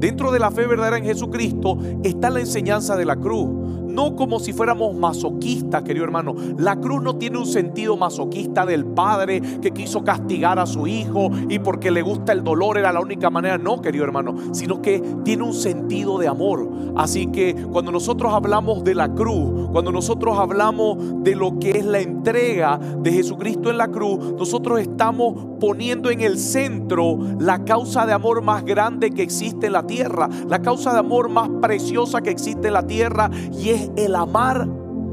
dentro de la fe verdadera en Jesucristo está la enseñanza de la cruz no como si fuéramos masoquistas, querido hermano. La cruz no tiene un sentido masoquista del padre que quiso castigar a su hijo y porque le gusta el dolor era la única manera. No, querido hermano, sino que tiene un sentido de amor. Así que cuando nosotros hablamos de la cruz, cuando nosotros hablamos de lo que es la entrega de Jesucristo en la cruz, nosotros estamos poniendo en el centro la causa de amor más grande que existe en la tierra, la causa de amor más preciosa que existe en la tierra y es el amar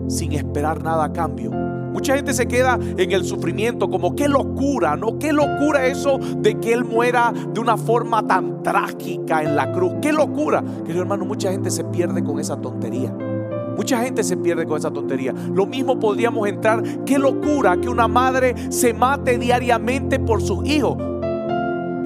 sin esperar nada a cambio. Mucha gente se queda en el sufrimiento como qué locura, ¿no? Qué locura eso de que Él muera de una forma tan trágica en la cruz. Qué locura. Querido hermano, mucha gente se pierde con esa tontería. Mucha gente se pierde con esa tontería. Lo mismo podríamos entrar. Qué locura que una madre se mate diariamente por sus hijos.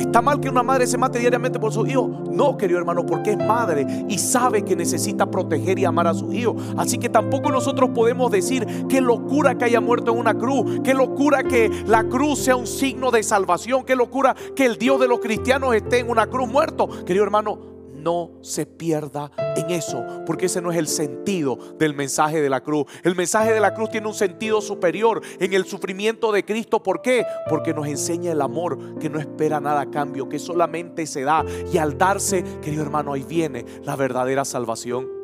¿Está mal que una madre se mate diariamente por sus hijos? No, querido hermano, porque es madre y sabe que necesita proteger y amar a sus hijos. Así que tampoco nosotros podemos decir qué locura que haya muerto en una cruz, qué locura que la cruz sea un signo de salvación, qué locura que el Dios de los cristianos esté en una cruz muerto. Querido hermano, no se pierda en eso, porque ese no es el sentido del mensaje de la cruz. El mensaje de la cruz tiene un sentido superior en el sufrimiento de Cristo. ¿Por qué? Porque nos enseña el amor que no espera nada a cambio, que solamente se da. Y al darse, querido hermano, ahí viene la verdadera salvación.